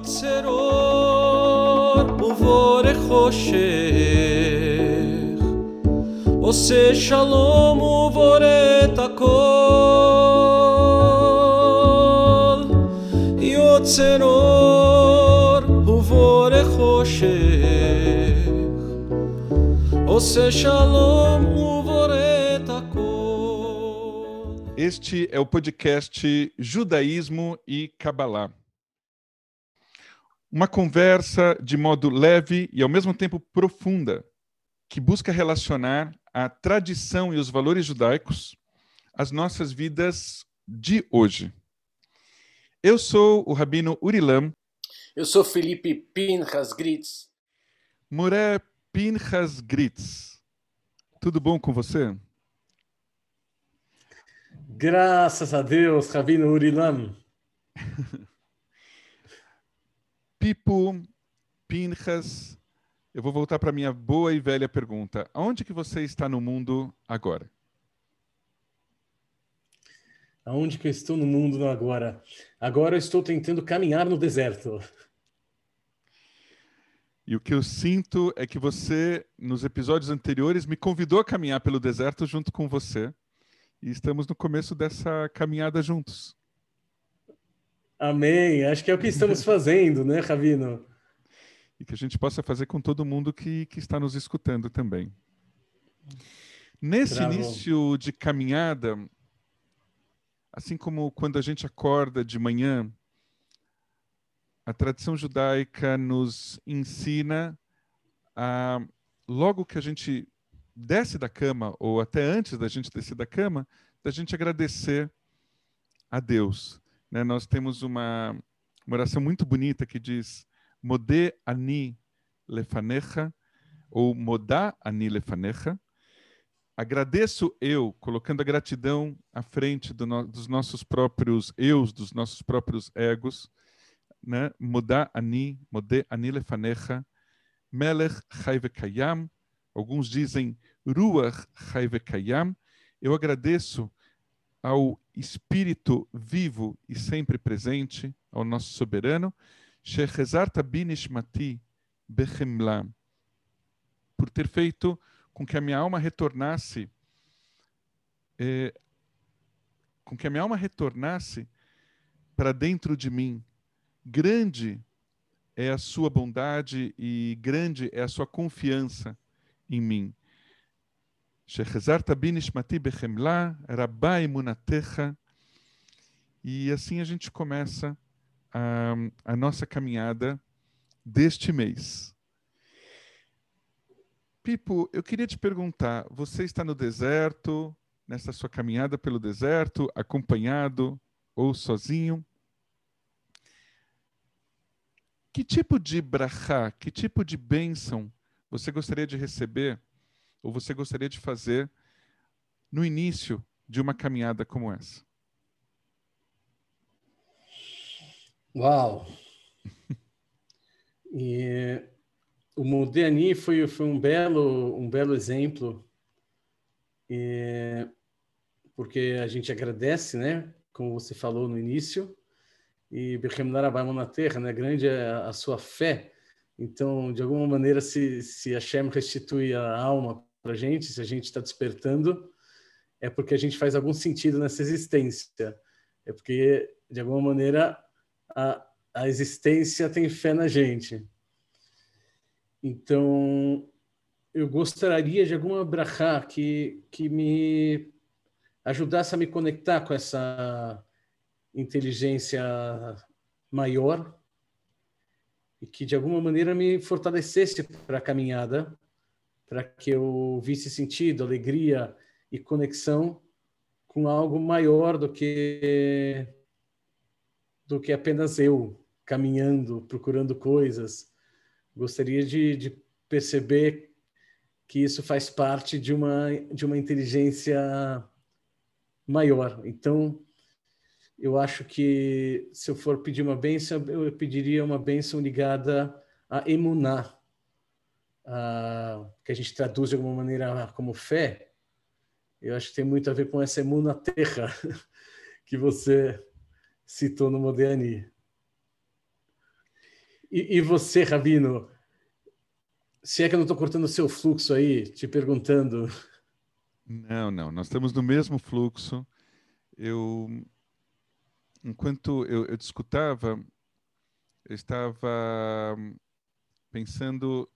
יוצר אור ובורא חושך עושה שלום ובורא את הכל יוצר אור ובורא חושך עושה שלום ובורא את הכל Este é o podcast Judaísmo e Kabbalah. Uma conversa de modo leve e ao mesmo tempo profunda, que busca relacionar a tradição e os valores judaicos às nossas vidas de hoje. Eu sou o Rabino Urilam, Eu sou Felipe Pinhas Gritz. Moré Pinchas Gritz. Tudo bom com você? Graças a Deus, Rabino Urilam. Pipo, Pinchas, eu vou voltar para minha boa e velha pergunta. Aonde que você está no mundo agora? Aonde que eu estou no mundo agora? Agora eu estou tentando caminhar no deserto. E o que eu sinto é que você, nos episódios anteriores, me convidou a caminhar pelo deserto junto com você. E estamos no começo dessa caminhada juntos. Amém. Acho que é o que estamos fazendo, né, Rabino? E que a gente possa fazer com todo mundo que, que está nos escutando também. Nesse Bravo. início de caminhada, assim como quando a gente acorda de manhã, a tradição judaica nos ensina a, logo que a gente desce da cama, ou até antes da gente descer da cama, da gente agradecer a Deus. Né? Nós temos uma, uma oração muito bonita que diz Modé ani lefanecha, ou Modá ani lefanecha. Agradeço eu, colocando a gratidão à frente do no- dos nossos próprios eus, dos nossos próprios egos. Né? Modá ani, Modé ani lefanecha, Melech chai vekayam. Alguns dizem Ruach chai vekayam. Eu agradeço ao Espírito vivo e sempre presente, ao nosso soberano, por ter feito com que a minha alma retornasse, eh, com que a minha alma retornasse para dentro de mim. Grande é a sua bondade e grande é a sua confiança em mim. Shechezarta binishmati bechemla, rabba emunatecha. E assim a gente começa a, a nossa caminhada deste mês. Pipo, eu queria te perguntar, você está no deserto, nessa sua caminhada pelo deserto, acompanhado ou sozinho? Que tipo de brachá, que tipo de bênção você gostaria de receber ou você gostaria de fazer no início de uma caminhada como essa? Uau! E o Modeni foi, foi um belo um belo exemplo, e, porque a gente agradece, né? Como você falou no início, e Bechemnar Abayamon na terra, né? Grande é a, a sua fé. Então, de alguma maneira, se, se Hashem restitui a alma para a gente, se a gente está despertando, é porque a gente faz algum sentido nessa existência. É porque, de alguma maneira, a, a existência tem fé na gente. Então, eu gostaria de alguma brachá que, que me ajudasse a me conectar com essa inteligência maior e que, de alguma maneira, me fortalecesse para a caminhada, para que eu visse sentido, alegria e conexão com algo maior do que do que apenas eu caminhando, procurando coisas. Gostaria de, de perceber que isso faz parte de uma de uma inteligência maior. Então, eu acho que se eu for pedir uma bênção, eu pediria uma bênção ligada a emuná, a, que a gente traduz de alguma maneira como fé. Eu acho que tem muito a ver com essa emuna terra que você citou no Modeni. E, e você, Rabino, se é que eu não estou cortando o seu fluxo aí, te perguntando. Não, não, nós estamos no mesmo fluxo. Eu, enquanto eu, eu discutava, eu estava pensando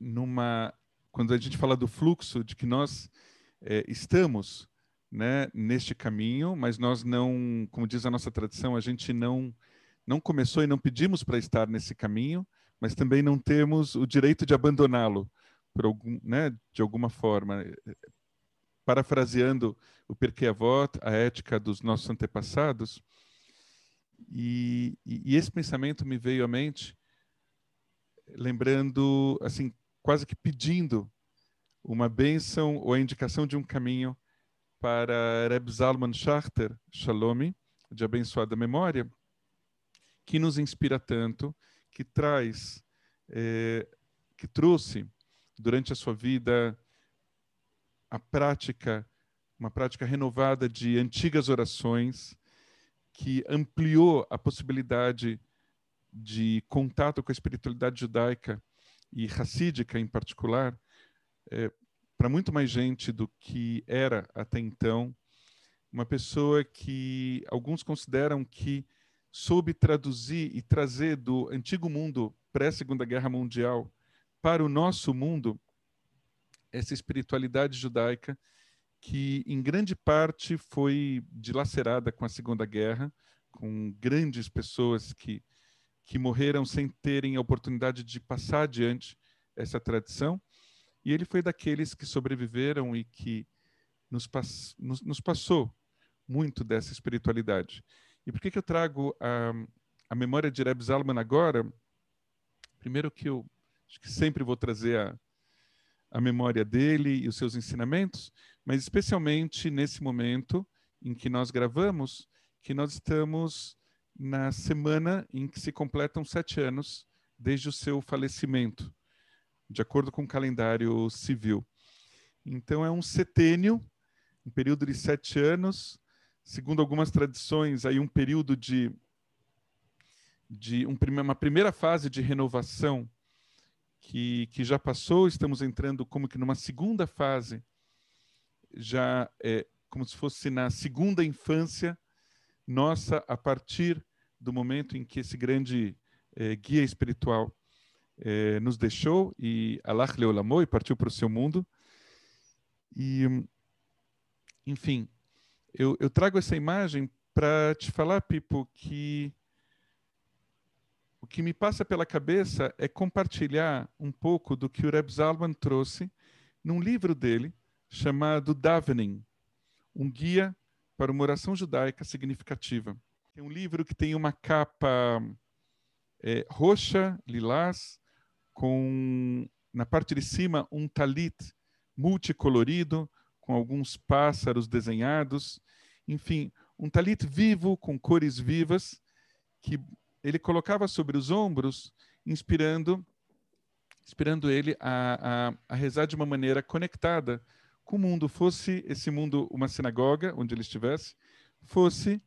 numa. Quando a gente fala do fluxo, de que nós é, estamos né, neste caminho, mas nós não, como diz a nossa tradição, a gente não não começou e não pedimos para estar nesse caminho, mas também não temos o direito de abandoná-lo por algum, né, de alguma forma. Parafraseando o Perquê Avot, a ética dos nossos antepassados, e, e, esse pensamento me veio à mente, lembrando, assim, quase que pedindo uma bênção ou a indicação de um caminho para Reb Zalman Schachter, Shalom, de abençoada memória, que nos inspira tanto, que traz, é, que trouxe durante a sua vida a prática, uma prática renovada de antigas orações, que ampliou a possibilidade de contato com a espiritualidade judaica e racídica em particular, é, para muito mais gente do que era até então, uma pessoa que alguns consideram que soube traduzir e trazer do antigo mundo pré-segunda guerra mundial para o nosso mundo essa espiritualidade judaica que em grande parte foi dilacerada com a Segunda Guerra, com grandes pessoas que que morreram sem terem a oportunidade de passar adiante essa tradição e ele foi daqueles que sobreviveram e que nos, pass nos, nos passou muito dessa espiritualidade. E por que, que eu trago a, a memória de Reb Zalman agora? Primeiro que eu acho que sempre vou trazer a, a memória dele e os seus ensinamentos, mas especialmente nesse momento em que nós gravamos, que nós estamos na semana em que se completam sete anos desde o seu falecimento de acordo com o calendário civil. Então, é um setênio, um período de sete anos, segundo algumas tradições, aí um período de, de um, uma primeira fase de renovação que, que já passou, estamos entrando como que numa segunda fase, já é como se fosse na segunda infância nossa, a partir do momento em que esse grande é, guia espiritual eh, nos deixou e Allah Leolamou e partiu para o seu mundo. E, enfim, eu, eu trago essa imagem para te falar, Pipo, que o que me passa pela cabeça é compartilhar um pouco do que o Reb Zalman trouxe num livro dele chamado Davening, um guia para uma oração judaica significativa. É um livro que tem uma capa é, roxa, lilás, com na parte de cima um talit multicolorido, com alguns pássaros desenhados, enfim, um talit vivo com cores vivas que ele colocava sobre os ombros, inspirando inspirando ele a, a, a rezar de uma maneira conectada com o mundo, fosse esse mundo uma sinagoga, onde ele estivesse, fosse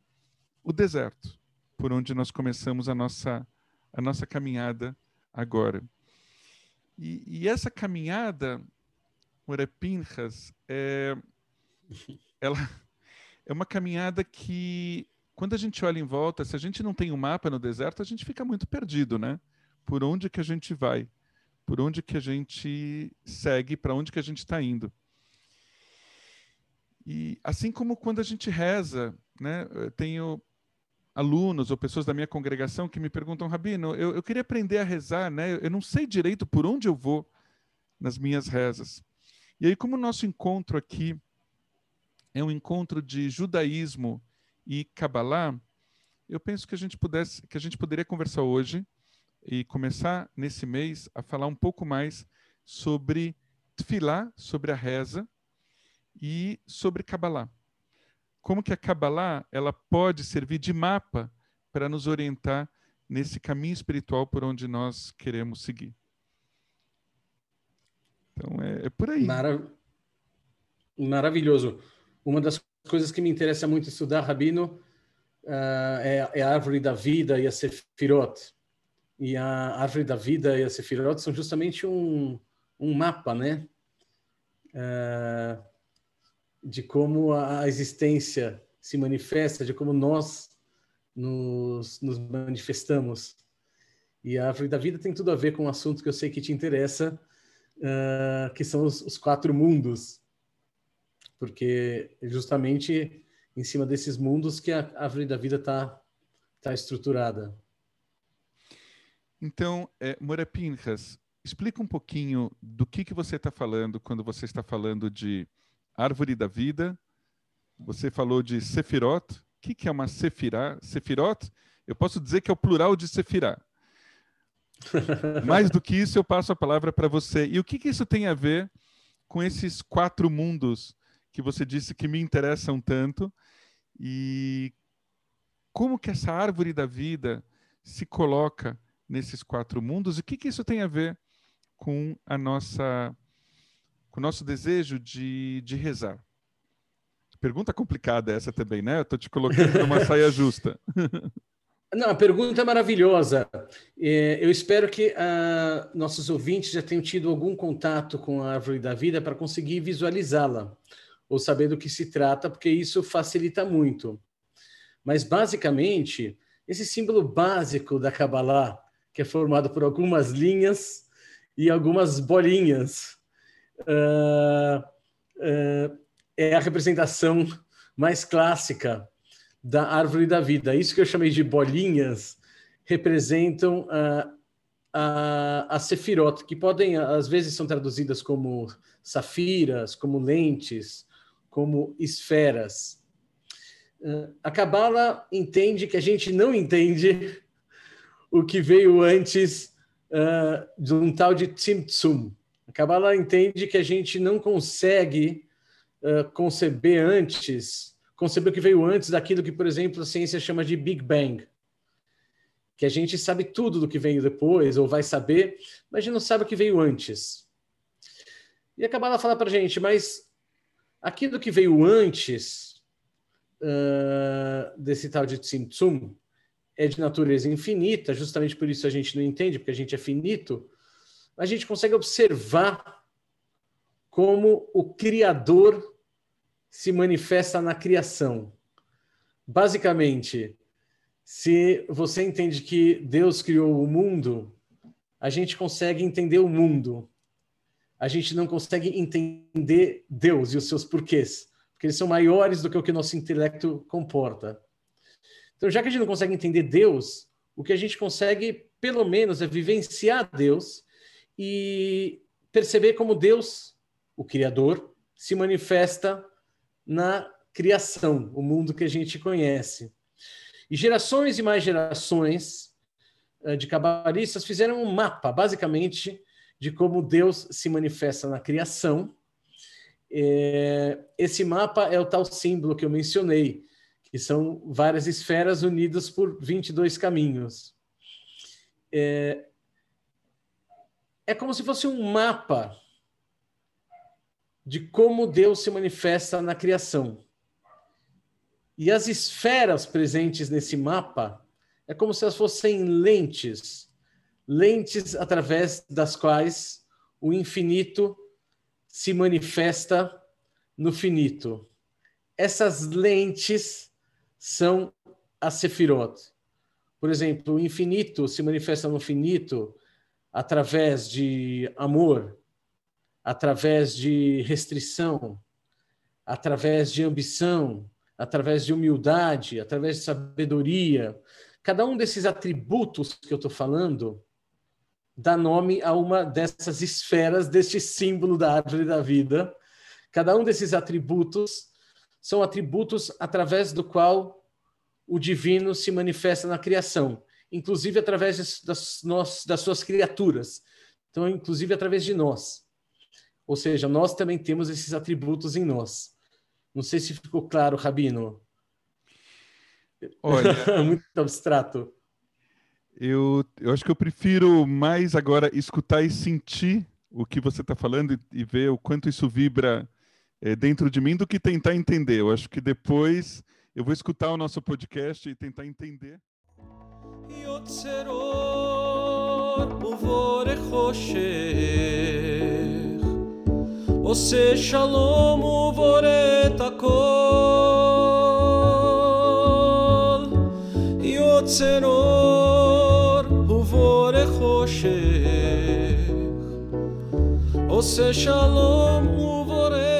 o deserto, por onde nós começamos a nossa, a nossa caminhada agora. E, e essa caminhada, Pinhas, é, ela é uma caminhada que, quando a gente olha em volta, se a gente não tem um mapa no deserto, a gente fica muito perdido, né? Por onde que a gente vai? Por onde que a gente segue? Para onde que a gente está indo? E assim como quando a gente reza, né? Eu tenho alunos ou pessoas da minha congregação que me perguntam, Rabino, eu, eu queria aprender a rezar, né? Eu não sei direito por onde eu vou nas minhas rezas. E aí, como o nosso encontro aqui é um encontro de judaísmo e Kabbalah, eu penso que a gente pudesse, que a gente poderia conversar hoje e começar nesse mês a falar um pouco mais sobre Tfilah, sobre a reza e sobre Kabbalah como que a Kabbalah ela pode servir de mapa para nos orientar nesse caminho espiritual por onde nós queremos seguir. Então é, é por aí. Marav maravilhoso. Uma das coisas que me interessa muito estudar, Rabino, uh, é, é, a árvore da vida e a Sefirot. E a árvore da vida e a Sefirot são justamente um, um mapa, né? É, de como a existência se manifesta, de como nós nos, nos manifestamos. E a árvore da vida tem tudo a ver com um assunto que eu sei que te interessa, uh, que são os, os, quatro mundos. Porque é justamente em cima desses mundos que a árvore da vida está tá estruturada. Então, é, Moura Pinhas, explica um pouquinho do que, que você está falando quando você está falando de árvore da vida. Você falou de Sefirot. O que, é uma Sefirá? Sefirot? Eu posso dizer que é o plural de Sefirá. Mais do que isso, eu passo a palavra para você. E o que, que isso tem a ver com esses quatro mundos que você disse que me interessam tanto? E como que essa árvore da vida se coloca nesses quatro mundos? E o que, que isso tem a ver com a nossa com o nosso desejo de, de rezar? Pergunta complicada essa também, né? Eu estou te colocando numa saia justa. Não, a pergunta é maravilhosa. É, eu espero que uh, nossos ouvintes já tenham tido algum contato com a árvore da vida para conseguir visualizá-la ou saber do que se trata, porque isso facilita muito. Mas, basicamente, esse símbolo básico da Kabbalah, que é formado por algumas linhas e algumas bolinhas, é a representação mais clássica da árvore da vida. Isso que eu chamei de bolinhas representam uh, a, a sefirot, que podem, às vezes, são traduzidas como safiras, como lentes, como esferas. A Kabbalah entende que a gente não entende o que veio antes uh, de um tal de Tzimtzum. Kabbalah entende que a gente não consegue uh, conceber antes conceber o que veio antes daquilo que, por exemplo, a ciência chama de Big Bang. Que a gente sabe tudo do que veio depois, ou vai saber, mas a gente não sabe o que veio antes. E a Kabbalah fala para a gente, mas aquilo que veio antes uh, desse tal de Tzimtzum é de natureza infinita, justamente por isso a gente não entende, porque a gente é finito, a gente consegue observar como o Criador se manifesta na criação. Basicamente, se você entende que Deus criou o mundo, a gente consegue entender o mundo. A gente não consegue entender Deus e os seus porquês, porque eles são maiores do que o que o nosso intelecto comporta. Então, já que a gente não consegue entender Deus, o que a gente consegue, pelo menos, é vivenciar Deus e perceber como Deus, o Criador, se manifesta na criação, o mundo que a gente conhece. E gerações e mais gerações eh, de cabalistas fizeram um mapa, basicamente, de como Deus se manifesta na criação. É, esse mapa é o tal símbolo que eu mencionei, que são várias esferas unidas por 22 caminhos. É, é como se fosse um mapa de como Deus se manifesta na criação. E as esferas presentes nesse mapa é como se elas fossem lentes, lentes através das quais o infinito se manifesta no finito. Essas lentes são as sefirot. Por exemplo, o infinito se manifesta no finito através de amor, através de restrição, através de ambição, através de humildade, através de sabedoria. Cada um desses atributos que eu estou falando dá nome a uma dessas esferas deste símbolo da árvore da vida. Cada um desses atributos são atributos através do qual o divino se manifesta na criação, inclusive através das, das suas criaturas. Então, inclusive através de nós. Ou seja, nós também temos esses atributos em nós. Não sei se ficou claro, Rabino. Olha, muito abstrato. Eu, eu acho que eu prefiro mais agora escutar e sentir o que você está falando e, e, ver o quanto isso vibra é, dentro de mim do que tentar entender. Eu acho que depois eu vou escutar o nosso podcast e tentar entender. Yotzero ובורא חושך עושה שלום ובורא את הכל יוצר אור ובורא חושך עושה שלום ובורא